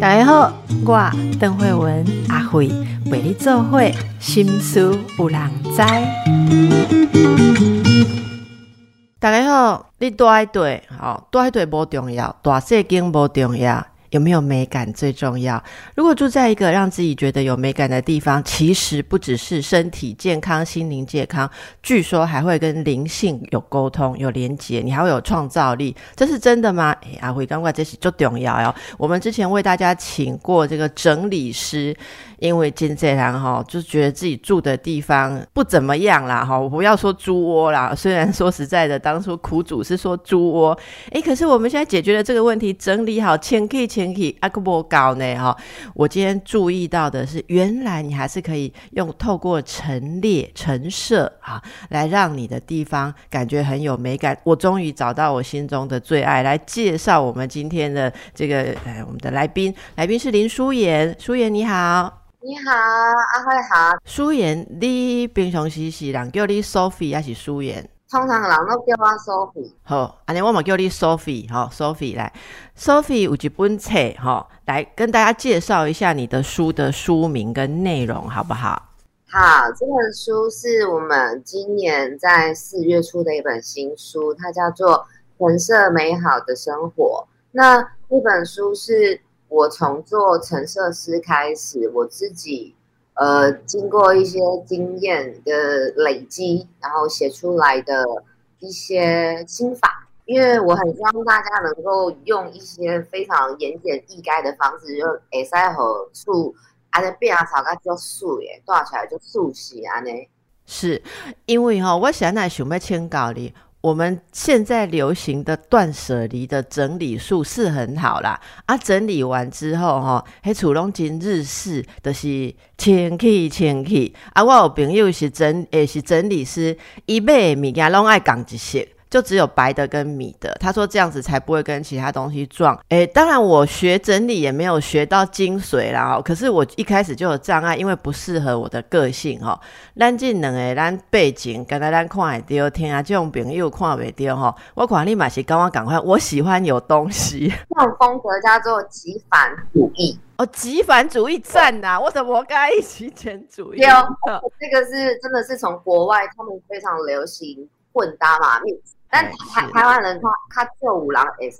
大家好，我邓慧文阿慧陪你做会心思有人知。大家好，你大一对，好大一对无重要，大细景无重要。有没有美感最重要？如果住在一个让自己觉得有美感的地方，其实不只是身体健康、心灵健康，据说还会跟灵性有沟通、有连接，你还会有创造力，这是真的吗？哎，阿辉，刚刚这是就重要哟。我们之前为大家请过这个整理师。因为金这郎哈，就觉得自己住的地方不怎么样啦哈，我不要说猪窝啦，虽然说实在的，当初苦主是说猪窝，诶，可是我们现在解决了这个问题，整理好，前可以前可以阿克波高呢哈。我今天注意到的是，原来你还是可以用透过陈列陈设啊，来让你的地方感觉很有美感。我终于找到我心中的最爱，来介绍我们今天的这个呃我们的来宾，来宾是林淑妍，淑妍你好。你好，阿辉好。苏妍，你平常时是人叫你 Sophie 还是苏妍？通常人都叫我 Sophie。好，安尼我嘛叫你 Sophie 哈，Sophie 来，Sophie 有一本册哈，来跟大家介绍一下你的书的书名跟内容好不好？好，这本书是我们今年在四月初的一本新书，它叫做《橙色美好的生活》。那这本书是。我从做陈设师开始，我自己呃经过一些经验的累积，然后写出来的一些心法。因为我很希望大家能够用一些非常言简意赅的方式，就会使和树安尼变啊草噶叫树耶，挂起来就树死安尼。是因为哈，我现在想要请教你。我们现在流行的断舍离的整理术是很好啦，啊，整理完之后哈，迄厝拢真日式，就是清气清气。啊，我有朋友是整，也是整理师，伊买物件拢爱讲一些。就只有白的跟米的，他说这样子才不会跟其他东西撞。诶，当然我学整理也没有学到精髓啦，可是我一开始就有障碍，因为不适合我的个性哈。咱这两个咱背景，刚才咱看会到，听啊这种朋友看袂到哈。我看你嘛是跟我赶快，我喜欢有东西。这种风格叫做极繁主义哦，极繁主义赞呐！我怎么该极简主义？有，这个是真的是从国外，他们非常流行混搭嘛。但台台湾人他他做五郎会使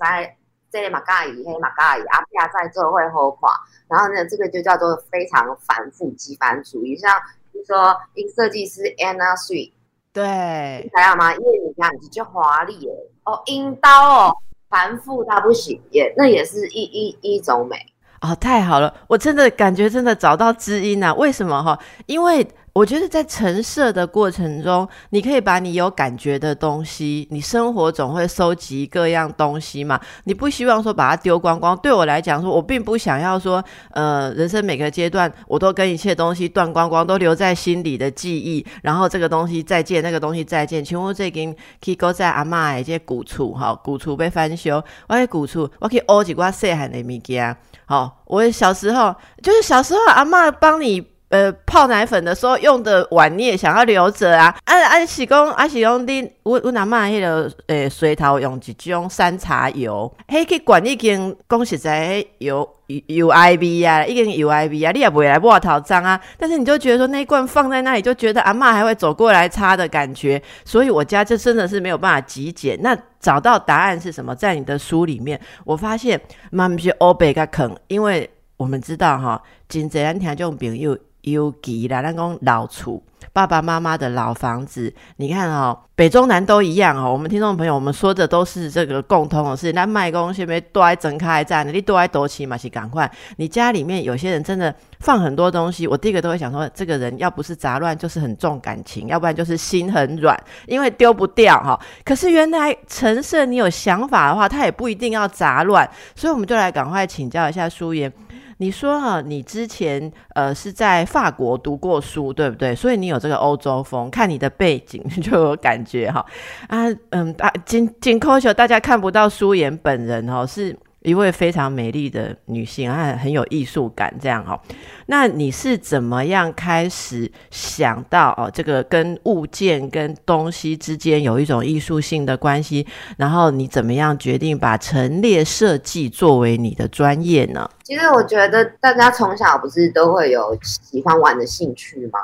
这里马嘎伊黑马嘎伊阿亚在做会后垮，然后呢这个就叫做非常繁复极繁主义，像比如说一个设计师 Anna Sweet，对，知道吗？因为你看你就华丽哦，阴刀哦，繁复到不行，也那也是一一一种美哦，太好了，我真的感觉真的找到知音啊！为什么哈？因为。我觉得在陈设的过程中，你可以把你有感觉的东西，你生活总会收集各样东西嘛。你不希望说把它丢光光。对我来讲，说我并不想要说，呃，人生每个阶段我都跟一切东西断光光，都留在心里的记忆。然后这个东西再见，那个东西再见。请问最近可以搁在阿妈的这古厝哈，古厝被翻修，我喺古厝，我可以挖几挂细汉的物件。好，我小时候就是小时候阿妈帮你。呃，泡奶粉的时候用的碗你也想要留着啊？啊啊是讲啊是讲你我我阿妈迄个诶水头用一种山茶油，迄去管已经讲实在有有 I V 啊，已经有 I V 啊，你也不会来摸头脏啊。但是你就觉得说那一罐放在那里，就觉得阿妈还会走过来擦的感觉。所以我家就真的是没有办法极简。那找到答案是什么？在你的书里面，我发现妈咪是欧北个坑，因为我们知道哈，真济咱听种朋友。尤其啦，咱讲老厝，爸爸妈妈的老房子，你看哦，北中南都一样哦。我们听众朋友，我们说的都是这个共通的事。那卖公先别多爱整开站，你多爱多起嘛，是赶快。你家里面有些人真的放很多东西，我第一个都会想说，这个人要不是杂乱，就是很重感情，要不然就是心很软，因为丢不掉哈。可是原来陈设你有想法的话，他也不一定要杂乱，所以我们就来赶快请教一下舒言。你说哈，你之前呃是在法国读过书，对不对？所以你有这个欧洲风，看你的背景 就有感觉哈。啊，嗯，大金金科秀，大家看不到舒言本人哦，是一位非常美丽的女性，她很有艺术感，这样哦。那你是怎么样开始想到哦，这个跟物件跟东西之间有一种艺术性的关系？然后你怎么样决定把陈列设计作为你的专业呢？其实我觉得大家从小不是都会有喜欢玩的兴趣吗？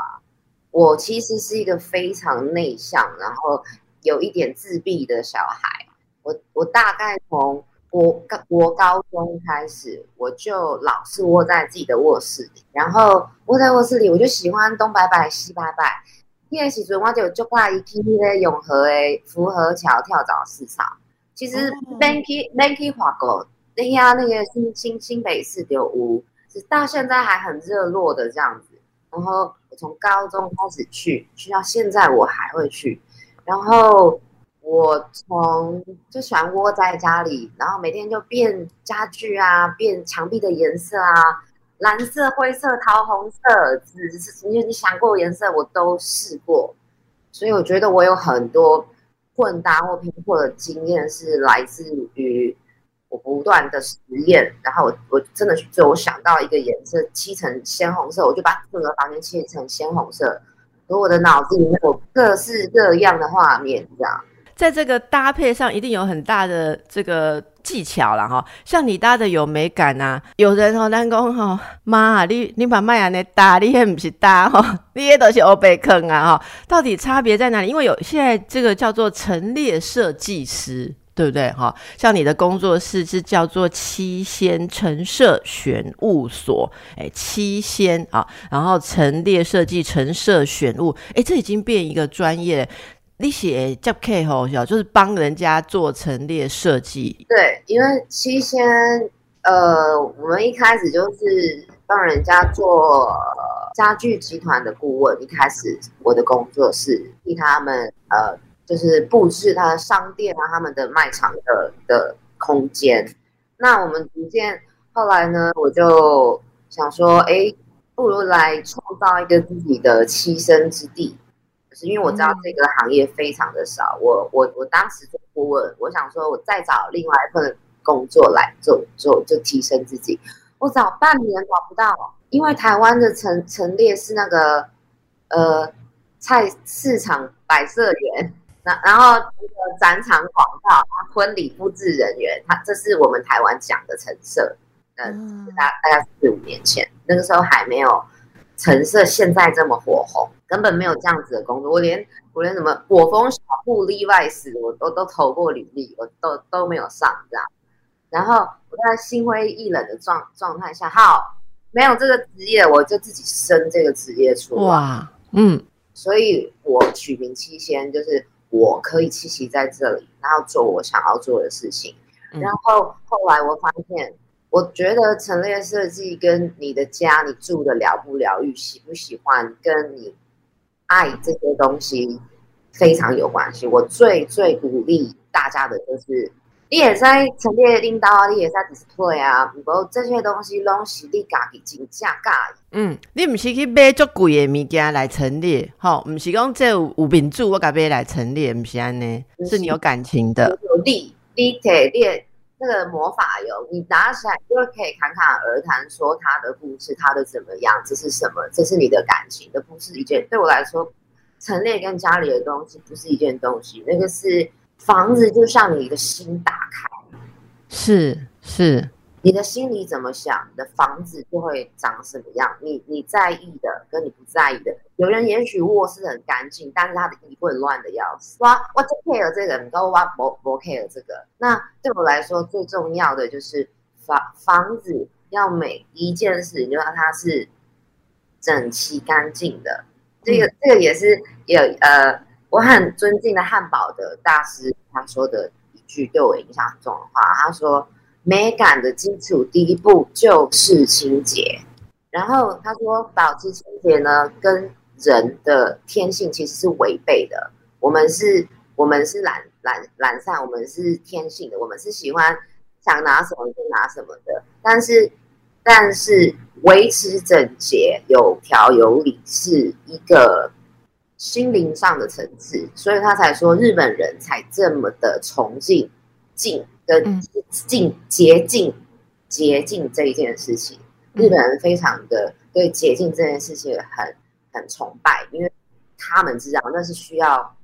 我其实是一个非常内向，然后有一点自闭的小孩。我我大概从国高国高中开始，我就老是窝在自己的卧室里，然后窝在卧室里，我就喜欢东摆摆西摆摆。那个时阵我就就挂一批咧永和诶福和桥跳蚤市场。其实 Banky Banky 华国那呀那个新新新北市丢屋，是到现在还很热络的这样子。然后我从高中开始去，去到现在我还会去，然后。我从就喜欢窝在家里，然后每天就变家具啊，变墙壁的颜色啊，蓝色、灰色、桃红色，紫是你你想过颜色我都试过，所以我觉得我有很多混搭或拼货的经验是来自于我不断的实验，然后我我真的去做，我想到一个颜色漆成鲜红色，我就把整个房间漆成鲜红色，和我的脑子里面有各式各样的画面，这样。在这个搭配上，一定有很大的这个技巧了哈。像你搭的有美感呐，有人哦，咱讲哈，妈，你你把麦芽那搭，你也不是搭哈，你也都是欧贝坑啊哈。到底差别在哪里？因为有现在这个叫做陈列设计师，对不对哈？像你的工作室是叫做七仙陈设选物所，哎，七仙啊，然后陈列设计陈设选物，哎，这已经变一个专业。你写叫 K 吼，就是帮人家做陈列设计。对，因为七仙，呃，我们一开始就是帮人家做家具集团的顾问。一开始我的工作是替他们，呃，就是布置他的商店啊，他们的卖场的的空间。那我们逐渐后来呢，我就想说，哎，不如来创造一个自己的栖身之地。是因为我知道这个行业非常的少，我我我当时做顾问，我想说我再找另外一份工作来做做，就提升自己。我找半年找不到，因为台湾的陈陈列是那个呃菜市场摆设员，然然后那个展场广告，婚礼布置人员，他这是我们台湾讲的陈设。嗯，大大概四五年前，那个时候还没有陈设现在这么火红。根本没有这样子的工作，我连我连什么果风小布、Levi's 我都都投过履历，我都都没有上这样。然后我在心灰意冷的状状态下，好，没有这个职业，我就自己生这个职业出来。哇，嗯，所以我取名七仙，就是我可以栖息在这里，然后做我想要做的事情。然后后来我发现，我觉得陈列设计跟你的家，你住的疗不疗愈，喜不喜欢，跟你。爱这些东西非常有关系。我最最鼓励大家的就是，你也在陈列领导啊，你也在 display 啊，不过这些东西拢是你家己真正介。嗯，你唔是去买足贵的物件来陈列，吼，唔是讲这有名著我甲买来陈列，唔是安尼，是你有感情的。有力，你铁列。那个魔法油，你拿起来就可以侃侃而谈，说他的故事，他的怎么样，这是什么？这是你的感情，这不是一件对我来说，陈列跟家里的东西不是一件东西，那个是房子，就像你的心打开，是是。你的心里怎么想，你的房子就会长什么样。你你在意的跟你不在意的，有人也许卧室很干净，但是他的衣柜乱的要死。哇，我就 care 这个，你跟我不不 care 这个。那对我来说最重要的就是房房子要每一件事，你就让它是整齐干净的。这个这个也是有呃，我很尊敬的汉堡的大师他说的一句对我影响很重的话，他说。美感的基础第一步就是清洁，然后他说保持清洁呢，跟人的天性其实是违背的。我们是，我们是懒懒懒散，我们是天性的，我们是喜欢想拿什么就拿什么的。但是，但是维持整洁、有条有理是一个心灵上的层次，所以他才说日本人才这么的崇敬。净跟净洁净洁净这一件事情，日本人非常的对洁净这件事情很很崇拜，因为他们知道那是需要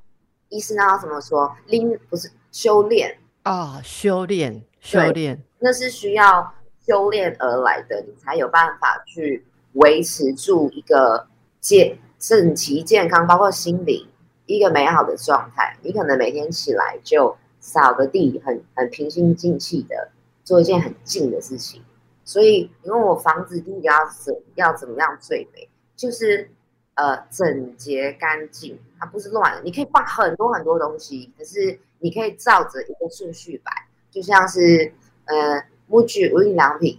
医生要怎么说，拎不是修炼。啊，修炼修炼，那是需要修炼而来的，你才有办法去维持住一个健身体健康，包括心灵一个美好的状态。你可能每天起来就扫个地，很很平心静气的做一件很静的事情。所以你问我房子第一个要怎要怎么样最美，就是呃整洁干净，它不是乱的。你可以放很多很多东西，可是你可以照着一个顺序摆，就像是呃木具无印良品。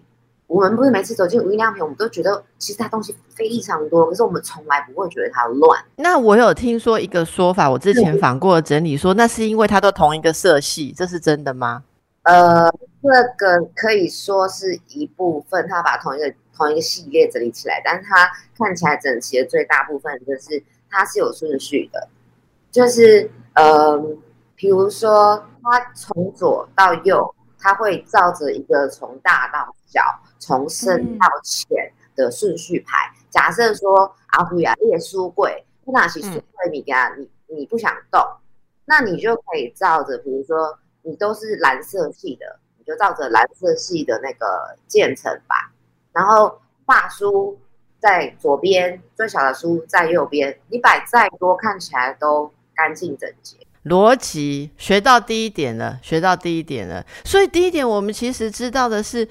我们不是每次走进无印良品，我们都觉得其实它东西非常多，可是我们从来不会觉得它乱。那我有听说一个说法，我之前访过整理说，那是因为它都同一个色系，这是真的吗？呃，这个可以说是一部分，它把同一个同一个系列整理起来，但是它看起来整齐的最大部分就是它是有顺序的，就是呃，比如说它从左到右，它会照着一个从大到小。从深到浅的顺序排。假设说阿布亚列书柜，那起书柜你给他，你你不想动，那你就可以照着，比如说你都是蓝色系的，你就照着蓝色系的那个渐层吧。然后大书在左边，最小的书在右边，你摆再多，看起来都干净整洁。逻辑学到第一点了，学到第一点了。所以第一点，我们其实知道的是。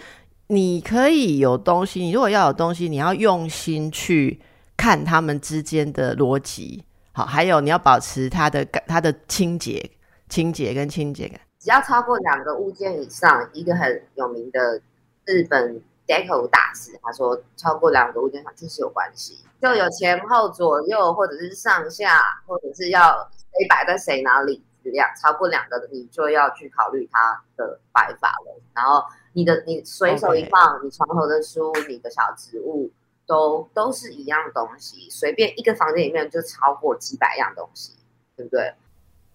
你可以有东西，你如果要有东西，你要用心去看他们之间的逻辑，好，还有你要保持它的感它的清洁、清洁跟清洁感。只要超过两个物件以上，一个很有名的日本 deco 大师他说，超过两个物件上就是有关系，就有前后左右，或者是上下，或者是要谁摆在谁哪里，两超过两个，你就要去考虑它的摆法了，然后。你的你随手一放，你床头的书，你的小植物，都都是一样东西。随便一个房间里面就超过几百样东西，对不对？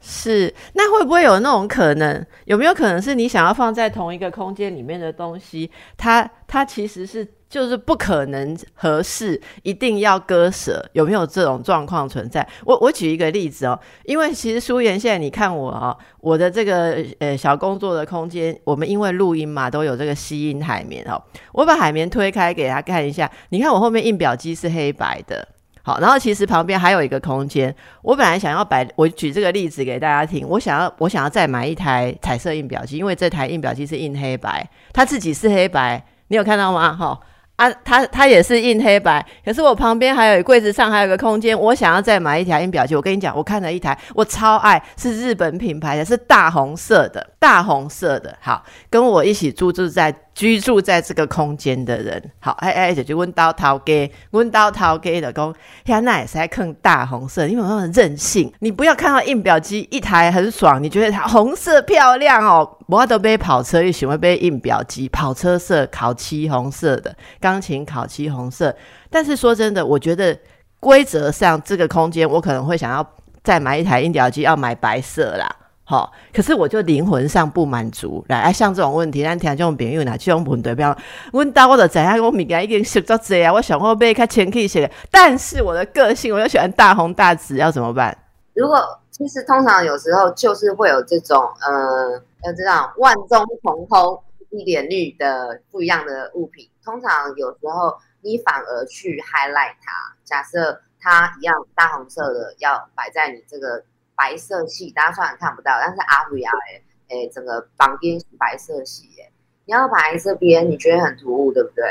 是。那会不会有那种可能？有没有可能是你想要放在同一个空间里面的东西，它它其实是？就是不可能合适，一定要割舍，有没有这种状况存在？我我举一个例子哦，因为其实舒言现在你看我啊，我的这个呃小工作的空间，我们因为录音嘛，都有这个吸音海绵哦。我把海绵推开给他看一下，你看我后面印表机是黑白的，好，然后其实旁边还有一个空间，我本来想要摆，我举这个例子给大家听，我想要我想要再买一台彩色印表机，因为这台印表机是印黑白，它自己是黑白，你有看到吗？哈。啊，它它也是印黑白，可是我旁边还有柜子上还有个空间，我想要再买一台印表机。我跟你讲，我看了一台，我超爱，是日本品牌的，是大红色的，大红色的。好，跟我一起住住在。居住在这个空间的人，好，哎哎，就就问到陶给，问到陶给的讲，现在也是在看大红色，你有没有任性？你不要看到印表机一台很爽，你觉得它红色漂亮哦，我都被跑车，你喜欢被印表机，跑车色烤漆红色的，钢琴烤漆红色。但是说真的，我觉得规则上这个空间，我可能会想要再买一台印表机，要买白色啦。好，可是我就灵魂上不满足，来，像这种问题，咱听这种朋友拿这种问题，比方，问到我的怎样，我物件已经熟到这啊，我想我被较前期些，但是我的个性，我又喜欢大红大紫，要怎么办？如果其实通常有时候就是会有这种，呃，要这样万中同通一点绿的不一样的物品，通常有时候你反而去 highlight 它，假设它一样大红色的要摆在你这个。白色系，大家虽然看不到，但是阿布亚诶诶，整个房间是白色系诶。你要摆这边，你觉得很突兀，对不对？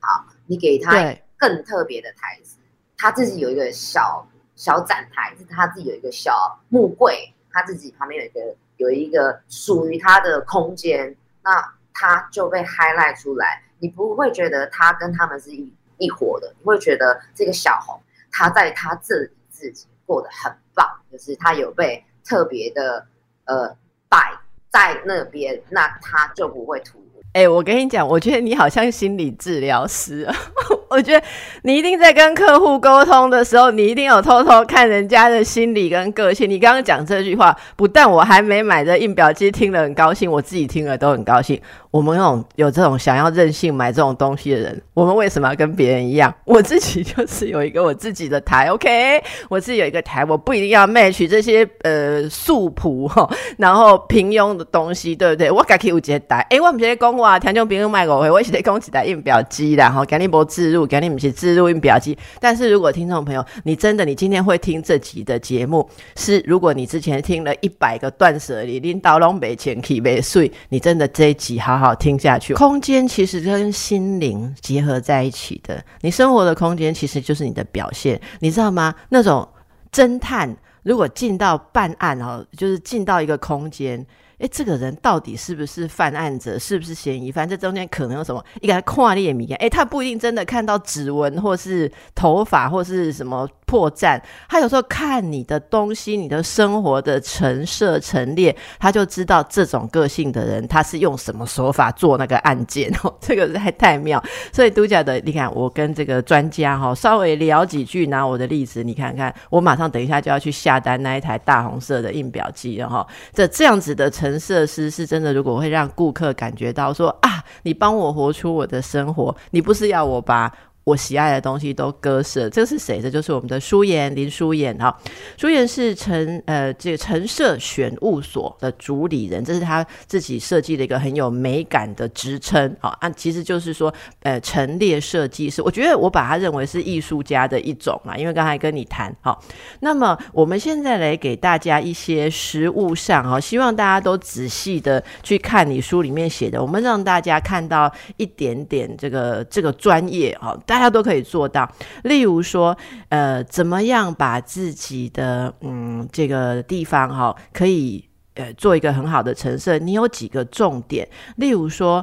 好，你给他更特别的台子，他自己有一个小小展台，是他自己有一个小木柜，他自己旁边有一个有一个属于他的空间，那他就被 highlight 出来，你不会觉得他跟他们是一一伙的，你会觉得这个小红他在他这里自己过得很。棒，就是他有被特别的呃摆在那边，那他就不会突兀。哎，我跟你讲，我觉得你好像心理治疗师。我觉得你一定在跟客户沟通的时候，你一定有偷偷看人家的心理跟个性。你刚刚讲这句话，不但我还没买的印表机听了很高兴，我自己听了都很高兴。我们那种有这种想要任性买这种东西的人，我们为什么要跟别人一样？我自己就是有一个我自己的台，OK，我自己有一个台，我不一定要 match 这些呃素朴哈，然后平庸的东西，对不对？我可以有一台，哎，我唔是在讲话，听众朋友卖我，我是在讲几台印表机啦，哈，给你波自入，给你们是自入印表机。但是如果听众朋友，你真的你今天会听这集的节目，是如果你之前听了一百个断舍离，领导拢没钱去没税，你真的这一集好。好听下去，空间其实跟心灵结合在一起的。你生活的空间其实就是你的表现，你知道吗？那种侦探如果进到办案哦，就是进到一个空间。哎，这个人到底是不是犯案者？是不是嫌疑犯？这中间可能有什么一个跨列谜？哎，他不一定真的看到指纹，或是头发，或是什么破绽。他有时候看你的东西，你的生活的陈设陈列，他就知道这种个性的人，他是用什么手法做那个案件。哦，这个还太妙。所以独家的，你看，我跟这个专家哈，稍微聊几句，拿我的例子，你看看，我马上等一下就要去下单那一台大红色的印表机了哈。这这样子的陈。设施是真的，如果会让顾客感觉到说啊，你帮我活出我的生活，你不是要我把。我喜爱的东西都割舍，这是谁？这就是我们的舒妍林舒妍哈。舒妍是陈呃这个陈设选物所的主理人，这是他自己设计的一个很有美感的职称啊。按其实就是说呃陈列设计师，我觉得我把他认为是艺术家的一种嘛。因为刚才跟你谈好，那么我们现在来给大家一些实物上哈，希望大家都仔细的去看你书里面写的，我们让大家看到一点点这个这个专业哈。大家都可以做到，例如说，呃，怎么样把自己的嗯这个地方哈，可以呃做一个很好的陈设？你有几个重点？例如说，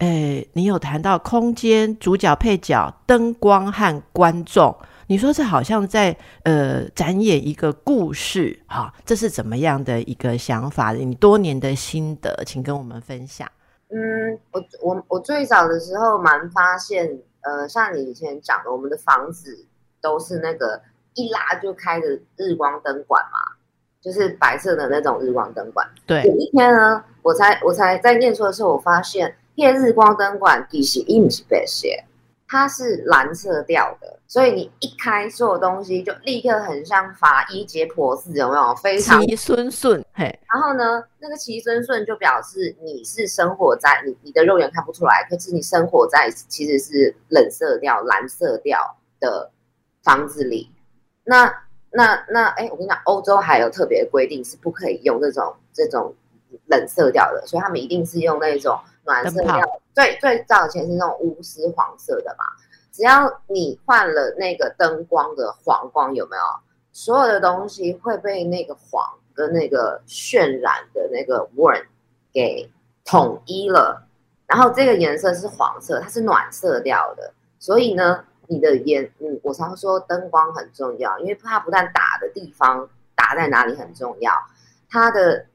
诶，你有谈到空间、主角、配角、灯光和观众，你说这好像在呃展演一个故事哈，这是怎么样的一个想法？你多年的心得，请跟我们分享。嗯，我我我最早的时候蛮发现。呃，像你以前讲的，我们的房子都是那个一拉就开的日光灯管嘛，就是白色的那种日光灯管。对。有一天呢，我才我才在念书的时候，我发现夜日光灯管底是硬是白色，它是蓝色调的。所以你一开所有东西，就立刻很像法医解剖似，有没有？非常齐孙顺，嘿。然后呢，那个齐孙顺就表示你是生活在你你的肉眼看不出来，可是你生活在其实是冷色调、蓝色调的房子里。那那那，哎，我跟你讲，欧洲还有特别规定，是不可以用这种这种冷色调的，所以他们一定是用那种暖色调。最最早前是那种钨丝黄色的嘛。只要你换了那个灯光的黄光，有没有？所有的东西会被那个黄跟那个渲染的那个 warn 给统一了。然后这个颜色是黄色，它是暖色调的。所以呢，你的颜，嗯，我常说灯光很重要，因为它不但打的地方打在哪里很重要，它的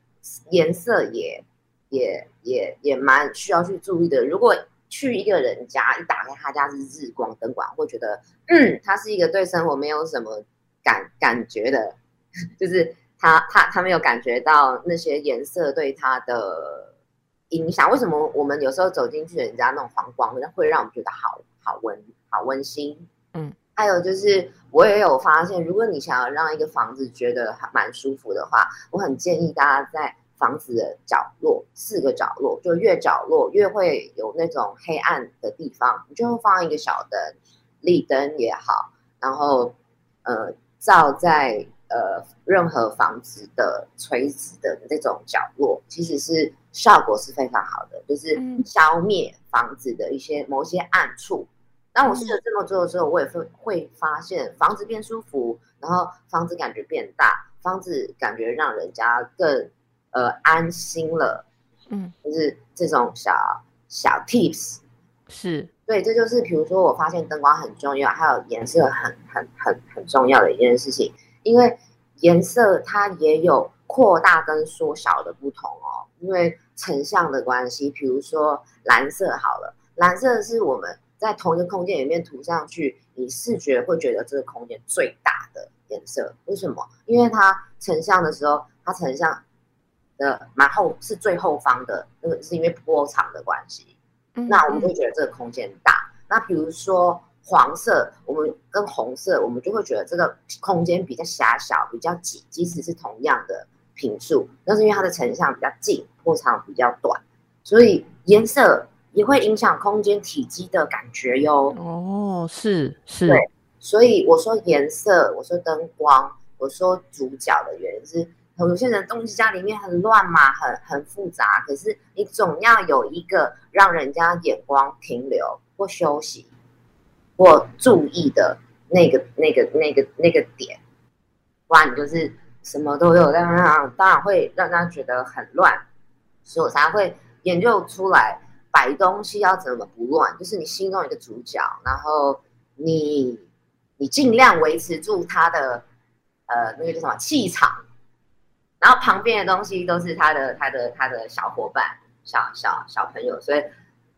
颜色也也也也蛮需要去注意的。如果去一个人家，一打开他家是日光灯管，会觉得，嗯，他是一个对生活没有什么感感觉的，就是他他他没有感觉到那些颜色对他的影响。为什么我们有时候走进去人家那种黄光，会让我们觉得好好温好温馨？嗯，还有就是我也有发现，如果你想要让一个房子觉得还蛮舒服的话，我很建议大家在。房子的角落，四个角落，就越角落越会有那种黑暗的地方，你就会放一个小灯，立灯也好，然后呃照在呃任何房子的垂直的那种角落，其实是效果是非常好的，就是消灭房子的一些某些暗处。当我试着这么做的时候，我也会会发现房子变舒服，然后房子感觉变大，房子感觉让人家更。呃，安心了，嗯，就是这种小小 tips，是对，这就是比如说，我发现灯光很重要，还有颜色很很很很重要的一件事情，因为颜色它也有扩大跟缩小的不同哦，因为成像的关系。比如说蓝色好了，蓝色是我们在同一个空间里面涂上去，你视觉会觉得这个空间最大的颜色。为什么？因为它成像的时候，它成像的蛮后是最后方的那个，是因为波长的关系。那我们会觉得这个空间大。那比如说。黄色，我们跟红色，我们就会觉得这个空间比较狭小，比较挤。即使是同样的频数，那是因为它的成像比较近，波长比较短，所以颜色也会影响空间体积的感觉哟。哦，是是。对，所以我说颜色，我说灯光，我说主角的原因是，有些人东西家里面很乱嘛，很很复杂，可是你总要有一个让人家眼光停留或休息。或注意的那个、那个、那个、那个点，不然你就是什么都有，当然当然会让大家觉得很乱，所以我才会研究出来摆东西要怎么不乱，就是你心中一个主角，然后你你尽量维持住他的呃那个叫什么气场，然后旁边的东西都是他的他的他的小伙伴、小小小朋友，所以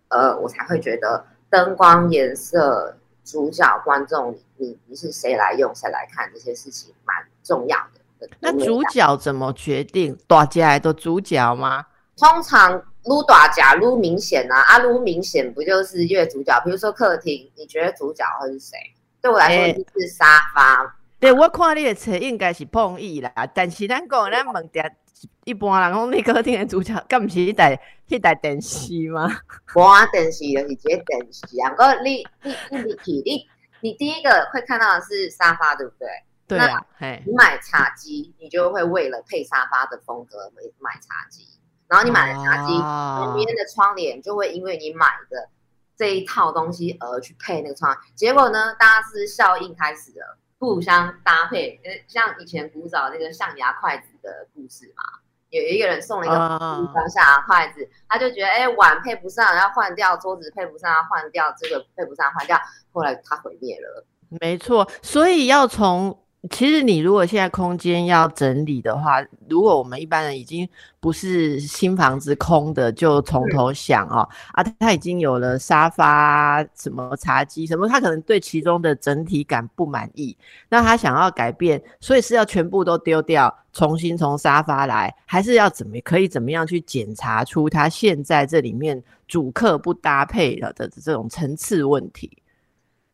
呃我才会觉得灯光颜色。主角、观众，你你是谁来用，谁来看这些事情，蛮重要的。那主角怎么决定？大家的主角吗？通常撸大家撸明显啊，啊撸明显不就是越主角？比如说客厅，你觉得主角会是谁？对我来说就是沙发。对我看你的车应该是碰意啦，但是咱讲咱问点。一般人讲你客厅的主角，敢不是一台一台电视吗？无啊，电视就是这电视啊。过你你你你你你第一个会看到的是沙发，对不对？对啊。你买茶几，你就会为了配沙发的风格买买茶几。然后你买了茶几，旁边的窗帘就会因为你买的这一套东西而去配那个窗。结果呢，大家是效应开始了。互相搭配，呃，像以前古早那个象牙筷子的故事嘛，有一个人送了一个象牙筷子，他就觉得哎碗配不上要换掉，桌子配不上要换掉，这个配不上换掉，后来他毁灭了。没错，所以要从。其实你如果现在空间要整理的话，如果我们一般人已经不是新房子空的，就从头想哦啊，他已经有了沙发、什么茶几什么，他可能对其中的整体感不满意，那他想要改变，所以是要全部都丢掉，重新从沙发来，还是要怎么可以怎么样去检查出他现在这里面主客不搭配了的这种层次问题？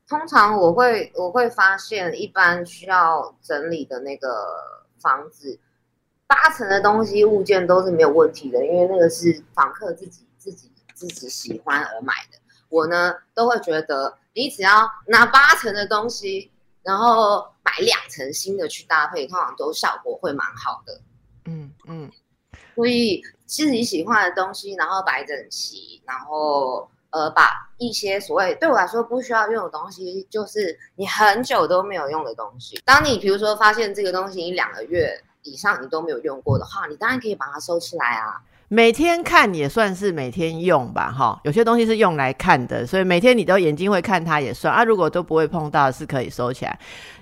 通常我会我会发现，一般需要整理的那个房子，八成的东西物件都是没有问题的，因为那个是房客自己自己自己喜欢而买的。我呢都会觉得，你只要拿八成的东西，然后买两层新的去搭配，通常都效果会蛮好的。嗯嗯，所以自己喜欢的东西，然后摆整齐，然后。呃，把一些所谓对我来说不需要用的东西，就是你很久都没有用的东西。当你比如说发现这个东西你两个月以上你都没有用过的话，你当然可以把它收起来啊。每天看也算是每天用吧，哈。有些东西是用来看的，所以每天你都眼睛会看它也算啊。如果都不会碰到，是可以收起来。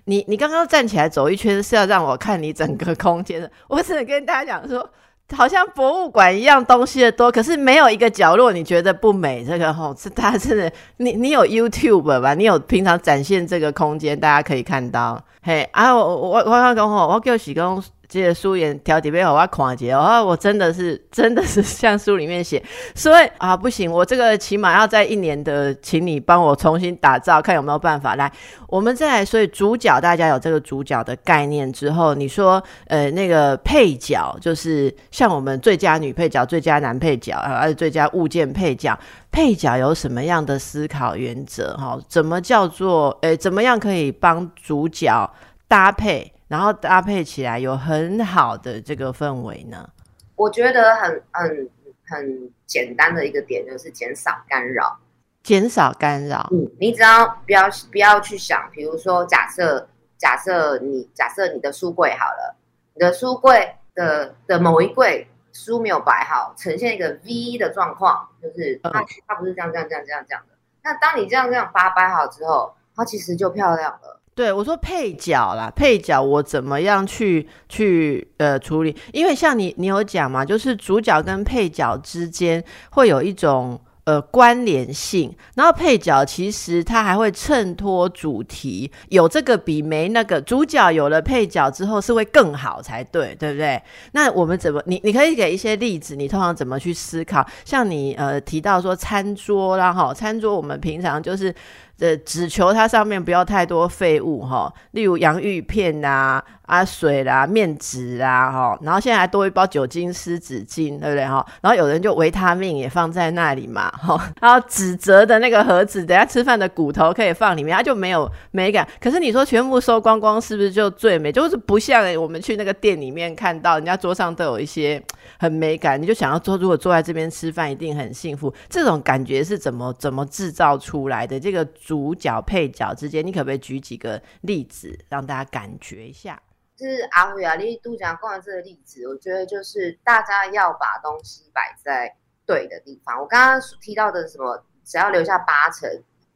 你你刚刚站起来走一圈是要让我看你整个空间的，我只能跟大家讲说。好像博物馆一样东西的多，可是没有一个角落你觉得不美。这个吼，是它真的，你你有 YouTube 吧？你有平常展现这个空间，大家可以看到。嘿，啊，我我我刚讲吼，我叫许工。这些书也调底背后，我要看一下。我真的是，真的是 像书里面写，所以啊，不行，我这个起码要在一年的，请你帮我重新打造，看有没有办法来。我们再来，所以主角大家有这个主角的概念之后，你说，呃，那个配角就是像我们最佳女配角、最佳男配角，还有最佳物件配角，配角有什么样的思考原则？哈，怎么叫做，呃，怎么样可以帮主角搭配？然后搭配起来有很好的这个氛围呢。我觉得很很很简单的一个点就是减少干扰，减少干扰。嗯，你只要不要不要去想，比如说假设假设你假设你的书柜好了，你的书柜的的某一柜书没有摆好，呈现一个 V 的状况，就是它它不是这样这样这样这样这样的。那当你这样这样把它摆好之后，它其实就漂亮了。对我说配角啦，配角我怎么样去去呃处理？因为像你你有讲嘛，就是主角跟配角之间会有一种。呃，关联性，然后配角其实它还会衬托主题，有这个比没那个。主角有了配角之后是会更好才对，对不对？那我们怎么？你你可以给一些例子，你通常怎么去思考？像你呃提到说餐桌啦，哈，餐桌我们平常就是。呃，只求它上面不要太多废物哈，例如洋芋片呐、啊水啦、面纸啦哈，然后现在还多一包酒精湿纸巾，对不对哈？然后有人就维他命也放在那里嘛哈，然后纸折的那个盒子，等下吃饭的骨头可以放里面，它就没有美感。可是你说全部收光光，是不是就最美？就是不像我们去那个店里面看到人家桌上都有一些很美感，你就想要坐，如果坐在这边吃饭一定很幸福。这种感觉是怎么怎么制造出来的？这个。主主角配角之间，你可不可以举几个例子让大家感觉一下？就是阿虎啊，你度讲讲这个例子，我觉得就是大家要把东西摆在对的地方。我刚刚提到的什么，只要留下八成，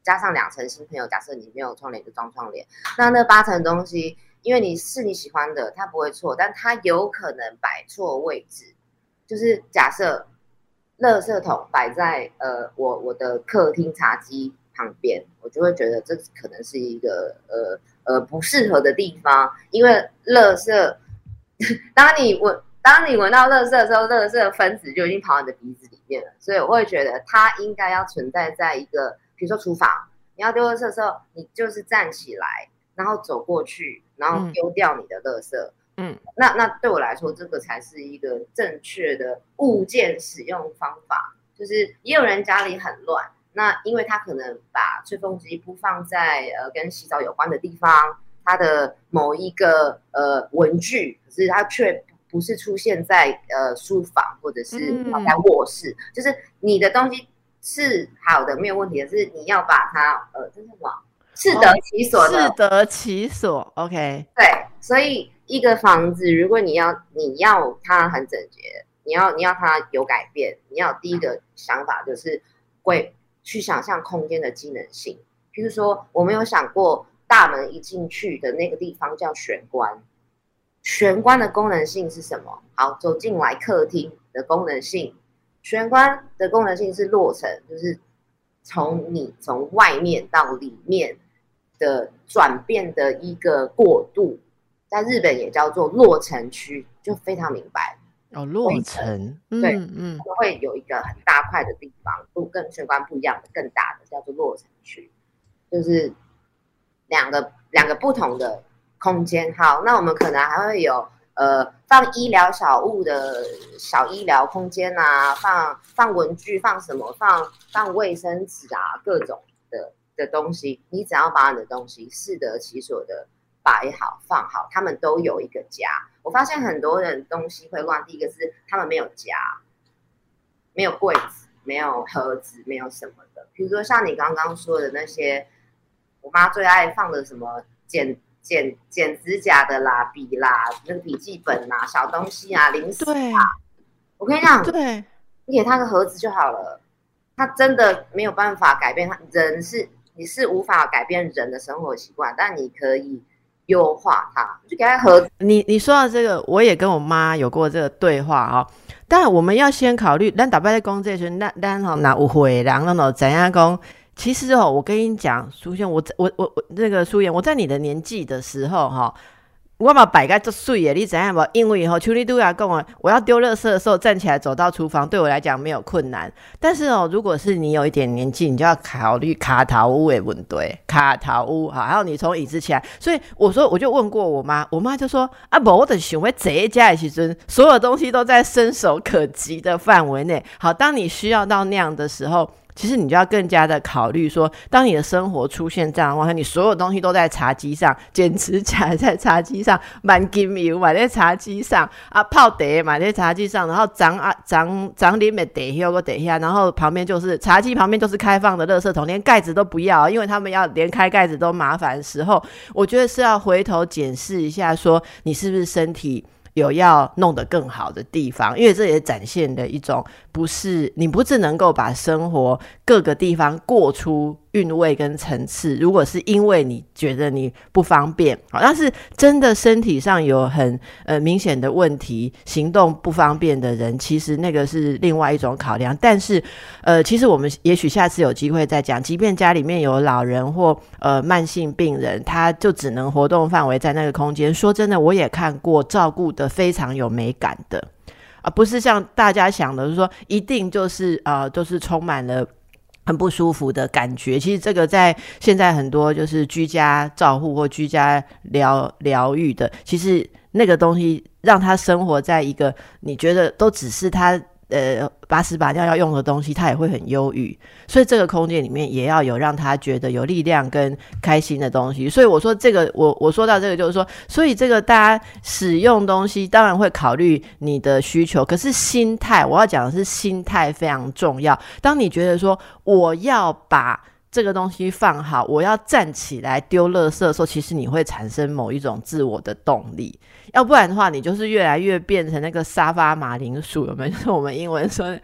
加上两成新朋友，假设你没有窗帘就装窗帘，那那八成东西，因为你是你喜欢的，它不会错，但它有可能摆错位置。就是假设，垃圾桶摆在呃我我的客厅茶几。旁边，我就会觉得这可能是一个呃呃不适合的地方，因为垃圾，当你闻当你闻到垃圾的时候，垃圾分子就已经跑到你的鼻子里面了，所以我会觉得它应该要存在在一个，比如说厨房，你要丢垃圾的时候，你就是站起来，然后走过去，然后丢掉你的垃圾，嗯，那那对我来说，这个才是一个正确的物件使用方法，就是也有人家里很乱。那因为他可能把吹风机不放在呃跟洗澡有关的地方，他的某一个呃文具，可是他却不是出现在呃书房或者是放在卧室，就是你的东西是好的没有问题的，是你要把它呃这是什么适得其所的，适得其所，OK，对，所以一个房子如果你要你要它很整洁，你要你要它有改变，你要第一个想法就是会。去想象空间的机能性，譬如说，我们有想过大门一进去的那个地方叫玄关，玄关的功能性是什么？好，走进来客厅的功能性，玄关的功能性是落成，就是从你从外面到里面的转变的一个过渡，在日本也叫做落成区，就非常明白。哦，落成，对，嗯，会有一个很大块的地方，不跟玄关不一样的，更大的叫做落成区，就是两个两个不同的空间。好，那我们可能还会有呃放医疗小物的小医疗空间啊，放放文具，放什么，放放卫生纸啊，各种的的东西。你只要把你的东西适得其所的。摆好放好，他们都有一个家。我发现很多人东西会乱，第一个是他们没有家，没有柜子，没有盒子，没有什么的。比如说像你刚刚说的那些，我妈最爱放的什么剪剪剪指甲的啦、笔啦、那个笔记本啦、小东西啊、零食啊。我跟你讲，对，你给他个盒子就好了。他真的没有办法改变他人是你是无法改变人的生活习惯，但你可以。优化他，就给它合。你你说到这个，我也跟我妈有过这个对话哈。但我们要先考虑，咱打败在工这些，那咱哈那误会，然后呢怎样讲？其实哦，我跟你讲，苏萱，我我我我那个苏妍，我在你的年纪的时候哈。我嘛摆个做碎耶，你怎样不？因为吼，邱丽都要跟我，我要丢垃圾的时候站起来走到厨房，对我来讲没有困难。但是哦，如果是你有一点年纪，你就要考虑卡头屋的问题，卡头屋哈，还有你从椅子起来。所以我说，我就问过我妈，我妈就说啊，不，我的想会这一家其实所有东西都在伸手可及的范围内。好，当你需要到那样的时候。其实你就要更加的考虑说，当你的生活出现这样的话，你所有东西都在茶几上，剪指甲在茶几上，满金油买在茶几上啊，泡茶买在茶几上，然后长啊长长里面得有个等一下，然后旁边就是茶几旁边就是开放的垃圾桶，连盖子都不要，因为他们要连开盖子都麻烦的时候，我觉得是要回头检视一下，说你是不是身体。有要弄得更好的地方，因为这也展现的一种不是你不是能够把生活各个地方过出韵味跟层次。如果是因为你觉得你不方便，好，但是真的身体上有很呃明显的问题，行动不方便的人，其实那个是另外一种考量。但是呃，其实我们也许下次有机会再讲。即便家里面有老人或呃慢性病人，他就只能活动范围在那个空间。说真的，我也看过照顾的非常有美感的。啊，不是像大家想的，就是说一定就是呃，都是充满了很不舒服的感觉。其实这个在现在很多就是居家照护或居家疗疗愈的，其实那个东西让他生活在一个你觉得都只是他。呃，把屎把尿要用的东西，他也会很忧郁，所以这个空间里面也要有让他觉得有力量跟开心的东西。所以我说这个，我我说到这个就是说，所以这个大家使用东西当然会考虑你的需求，可是心态，我要讲的是心态非常重要。当你觉得说我要把这个东西放好，我要站起来丢垃圾的时候，其实你会产生某一种自我的动力。要不然的话，你就是越来越变成那个沙发马铃薯，有没有？就 是我们英文说，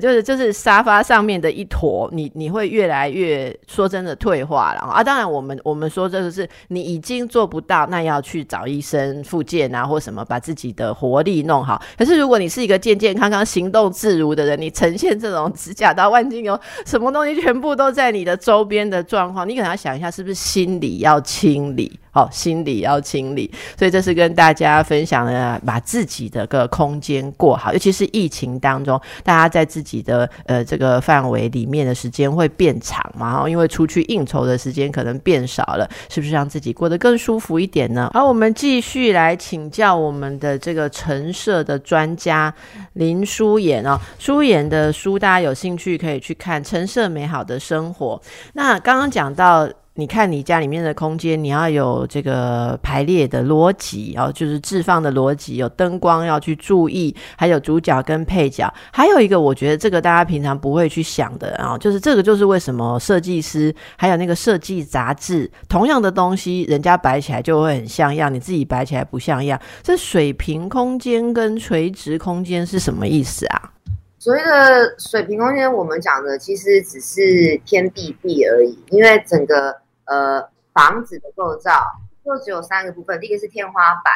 就是就是沙发上面的一坨，你你会越来越说真的退化了啊！当然，我们我们说这个是你已经做不到，那要去找医生复健啊，或什么把自己的活力弄好。可是如果你是一个健健康康、行动自如的人，你呈现这种指甲刀、万金油，什么东西全部都在你的周周边的状况，你可能要想一下，是不是心理要清理？好，心理要清理，所以这是跟大家分享的，把自己的个空间过好，尤其是疫情当中，大家在自己的呃这个范围里面的时间会变长嘛，然后因为出去应酬的时间可能变少了，是不是让自己过得更舒服一点呢？好，我们继续来请教我们的这个陈设的专家林舒妍哦，舒妍的书大家有兴趣可以去看《陈设美好的生活》。那刚刚讲到。你看你家里面的空间，你要有这个排列的逻辑然哦，就是置放的逻辑，有灯光要去注意，还有主角跟配角，还有一个我觉得这个大家平常不会去想的啊，就是这个就是为什么设计师还有那个设计杂志，同样的东西，人家摆起来就会很像样，你自己摆起来不像样。这水平空间跟垂直空间是什么意思啊？所谓的水平空间，我们讲的其实只是天地壁而已，因为整个呃房子的构造就只有三个部分，第一个是天花板，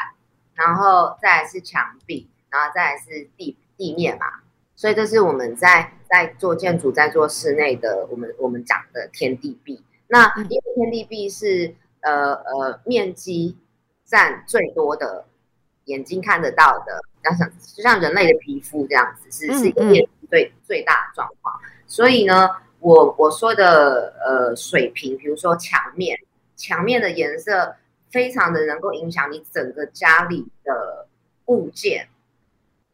然后再来是墙壁，然后再来是地地面嘛。所以这是我们在在做建筑、在做室内的，我们我们讲的天地壁。那因为天地壁是呃呃面积占最多的，眼睛看得到的。像就像人类的皮肤这样子，是是一个面积最最大的状况。所以呢，我我说的呃水平，比如说墙面，墙面的颜色非常的能够影响你整个家里的物件。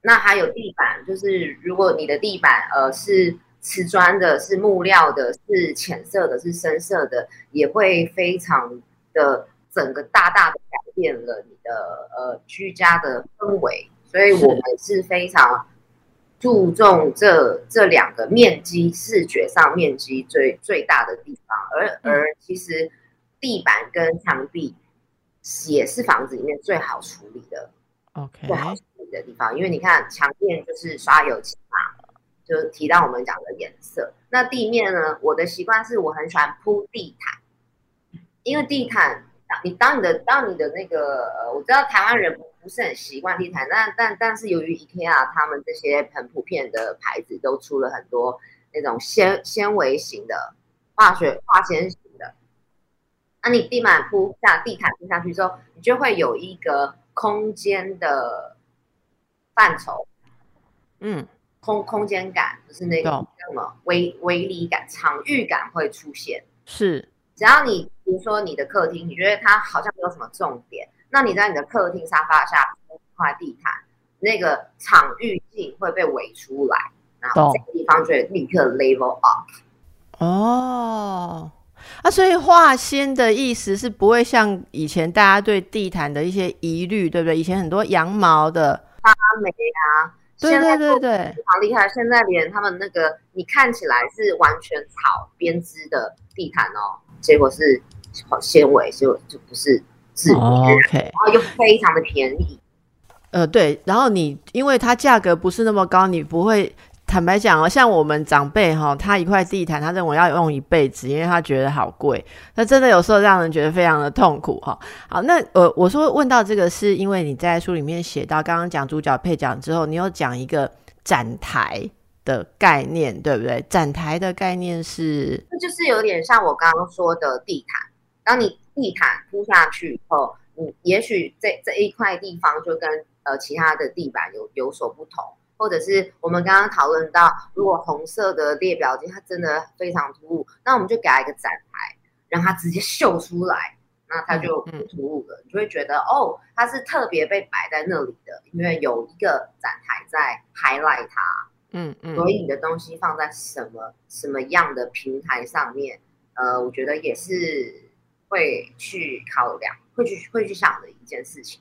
那还有地板，就是如果你的地板呃是瓷砖的、是木料的、是浅色的、是深色的，也会非常的整个大大的改变了你的呃居家的氛围。所以我们是非常注重这这两个面积，视觉上面积最最大的地方，而而其实地板跟墙壁也是房子里面最好处理的，OK，最好处理的地方。因为你看墙面就是刷油漆嘛，就提到我们讲的颜色。那地面呢，我的习惯是我很喜欢铺地毯，因为地毯，你当你的当你的那个呃，我知道台湾人。不是很习惯地毯，但但但是由于 IKEA 他们这些很普遍的牌子都出了很多那种纤纤维型的化学化纤型的，那你地板铺下地毯铺下去之后，你就会有一个空间的范畴，嗯，空空间感就是那个叫什么威威力感、场域感会出现。是，只要你比如说你的客厅，你觉得它好像没有什么重点。那你在你的客厅沙发下铺一块地毯，那个场域性会被围出来，然后这个地方就会立刻 level up。哦，啊，所以化纤的意思是不会像以前大家对地毯的一些疑虑，对不对？以前很多羊毛的发霉啊，对对对对，非常厉害。现在连他们那个你看起来是完全草编织的地毯哦，结果是纤维，就就不是。OK，然后又非常的便宜，呃，对，然后你因为它价格不是那么高，你不会坦白讲哦，像我们长辈哈，他一块地毯，他认为要用一辈子，因为他觉得好贵。那真的有时候让人觉得非常的痛苦哈。好，那呃，我说问到这个，是因为你在书里面写到，刚刚讲主角配角之后，你有讲一个展台的概念，对不对？展台的概念是，那就是有点像我刚刚说的地毯。当你地毯铺下去以后，你也许这这一块地方就跟呃其他的地板有有所不同。或者是我们刚刚讨论到，如果红色的列表机它真的非常突兀，那我们就给它一个展台，让它直接秀出来，那它就不突兀了。你就会觉得哦，它是特别被摆在那里的，因为有一个展台在 highlight 它。嗯嗯。所以你的东西放在什么什么样的平台上面，呃，我觉得也是会去考量、会去会去想的一件事情。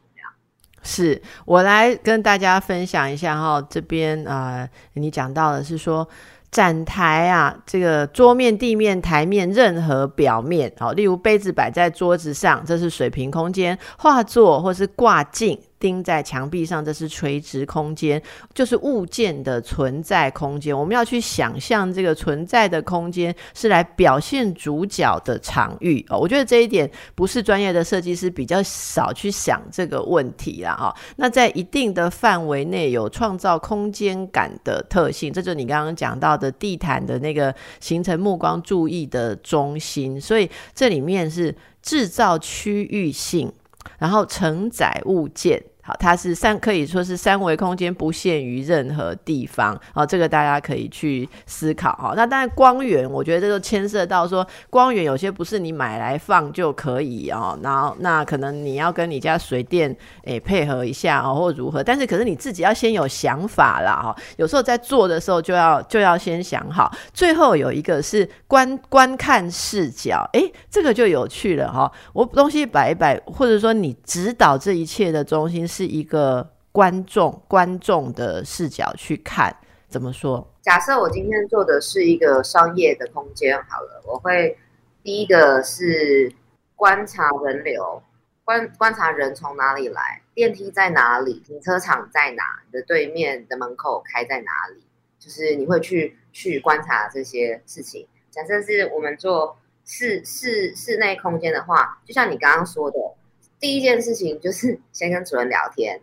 是我来跟大家分享一下哈，这边啊，你讲到的是说展台啊，这个桌面、地面、台面任何表面，好，例如杯子摆在桌子上，这是水平空间；画作或是挂镜。钉在墙壁上，这是垂直空间，就是物件的存在空间。我们要去想象这个存在的空间是来表现主角的场域哦。我觉得这一点不是专业的设计师比较少去想这个问题啦。哈。那在一定的范围内有创造空间感的特性，这就是你刚刚讲到的地毯的那个形成目光注意的中心。所以这里面是制造区域性。然后承载物件。它是三，可以说是三维空间，不限于任何地方。哦，这个大家可以去思考哈。那当然光源，我觉得这个牵涉到说，光源有些不是你买来放就可以哦。然后那可能你要跟你家水电诶配合一下哦，或如何。但是可是你自己要先有想法啦哈。有时候在做的时候就要就要先想好。最后有一个是观观看视角，诶，这个就有趣了哈。我东西摆一摆，或者说你指导这一切的中心是是。一个观众观众的视角去看，怎么说？假设我今天做的是一个商业的空间，好了，我会第一个是观察人流，观观察人从哪里来，电梯在哪里，停车场在哪，你的对面的门口开在哪里，就是你会去去观察这些事情。假设是我们做室室室内空间的话，就像你刚刚说的。第一件事情就是 先跟主人聊天，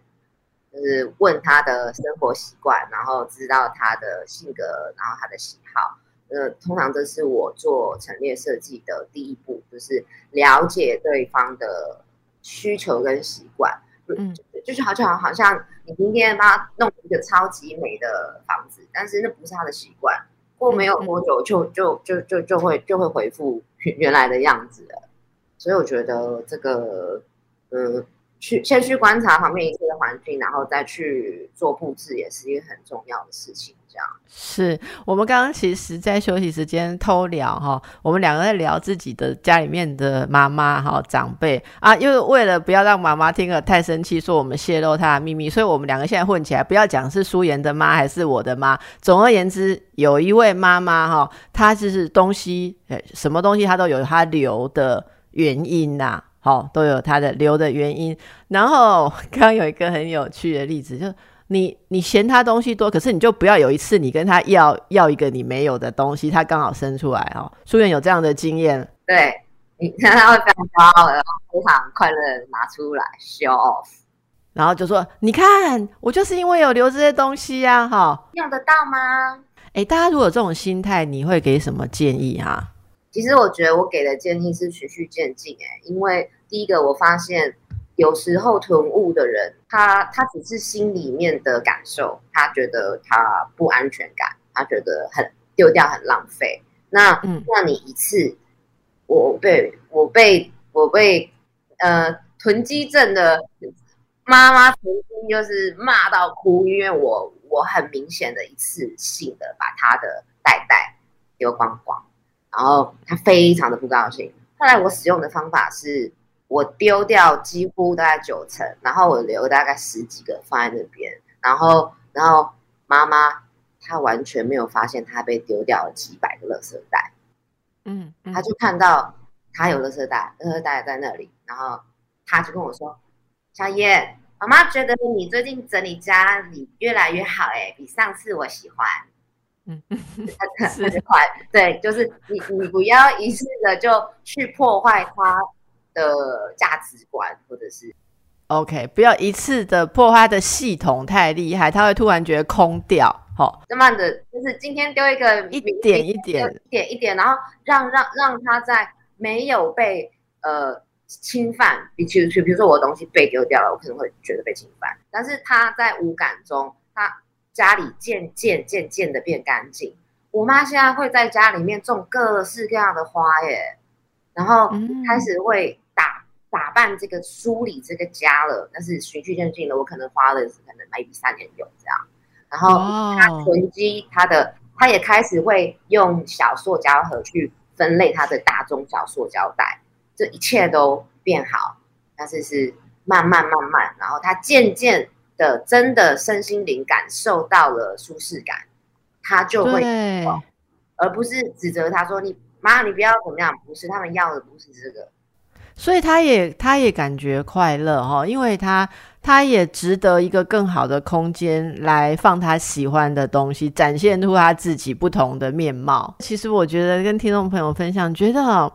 就是问他的生活习惯，然后知道他的性格，然后他的喜好。呃，通常这是我做陈列设计的第一步，就是了解对方的需求跟习惯。嗯，就是好像好像你今天帮他弄一个超级美的房子，但是那不是他的习惯，过没有多久就就就就就会就会恢复原来的样子了。所以我觉得这个。嗯，去先去观察旁边一切的环境，然后再去做布置，也是一个很重要的事情。这样是我们刚刚其实，在休息时间偷聊哈，我们两个在聊自己的家里面的妈妈哈长辈啊，因为为了不要让妈妈听了太生气，说我们泄露她的秘密，所以我们两个现在混起来，不要讲是舒妍的妈还是我的妈。总而言之，有一位妈妈哈，她就是东西，什么东西她都有她留的原因呐。好，都有它的留的原因。然后刚刚有一个很有趣的例子，就你你嫌他东西多，可是你就不要有一次你跟他要要一个你没有的东西，他刚好生出来哦。书院有这样的经验，对你看他会非常骄傲，非常快乐拿出来 show off，然后就说：“你看，我就是因为有留这些东西呀，哈，用得到吗？”哎，大家如果有这种心态，你会给什么建议哈？其实我觉得我给的建议是循序渐进，哎，因为第一个我发现有时候囤物的人，他他只是心里面的感受，他觉得他不安全感，他觉得很丢掉很浪费。那那你一次，我被我被我被呃囤积症的妈妈曾经就是骂到哭，因为我我很明显的一次性的把他的袋袋丢光光。然后他非常的不高兴。后来我使用的方法是，我丢掉几乎大概九成，然后我留大概十几个放在那边。然后，然后妈妈她完全没有发现她被丢掉了几百个垃圾袋。嗯，他就看到她有垃圾袋，垃圾袋在那里。然后她就跟我说：“小燕，妈妈觉得你最近整理家里越来越好，哎，比上次我喜欢。”嗯，它就快。对，就是你你不要一次的就去破坏他的价值观，或者是 OK，不要一次的破坏的系统太厉害，他会突然觉得空掉。好，慢慢的就是今天丢一个一点一点一点一点，然后让让让他在没有被呃。侵犯，比如比如说我的东西被丢掉了，我可能会觉得被侵犯。但是他在无感中，他家里渐渐渐渐的变干净。我妈现在会在家里面种各式各样的花耶，然后开始会打打扮这个梳理这个家了。但是循序渐进的，我可能花了可能 maybe 三年有这样。然后他囤积他的，他也开始会用小塑胶盒去分类他的大中小塑胶袋。这一切都变好，但是是慢慢慢慢，然后他渐渐的真的身心灵感受到了舒适感，他就会，而不是指责他说你妈你不要怎么样，不是他们要的不是这个，所以他也他也感觉快乐哈，因为他他也值得一个更好的空间来放他喜欢的东西，展现出他自己不同的面貌。其实我觉得跟听众朋友分享，觉得。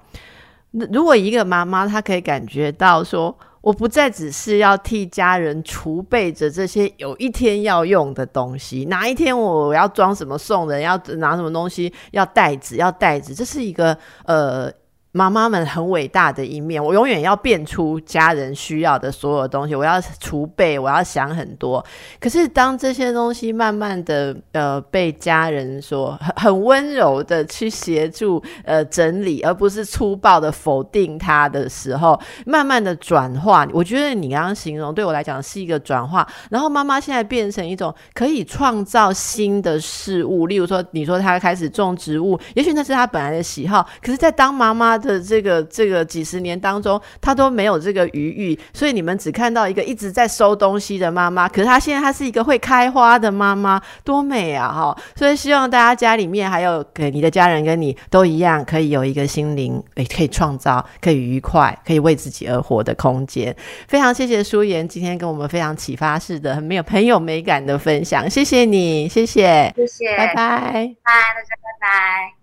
如果一个妈妈她可以感觉到说，我不再只是要替家人储备着这些有一天要用的东西，哪一天我要装什么送人，要拿什么东西，要袋子，要袋子，这是一个呃。妈妈们很伟大的一面，我永远要变出家人需要的所有东西，我要储备，我要想很多。可是当这些东西慢慢的呃被家人说很很温柔的去协助呃整理，而不是粗暴的否定它的时候，慢慢的转化。我觉得你刚刚形容对我来讲是一个转化。然后妈妈现在变成一种可以创造新的事物，例如说你说她开始种植物，也许那是她本来的喜好，可是，在当妈妈。的这个这个几十年当中，他都没有这个余裕，所以你们只看到一个一直在收东西的妈妈。可是她现在她是一个会开花的妈妈，多美啊！哈，所以希望大家家里面还有给你的家人跟你都一样，可以有一个心灵，诶，可以创造，可以愉快，可以为自己而活的空间。非常谢谢舒妍今天跟我们非常启发式的、很没有很有美感的分享，谢谢你，谢谢，谢谢，拜拜，拜，大家拜拜。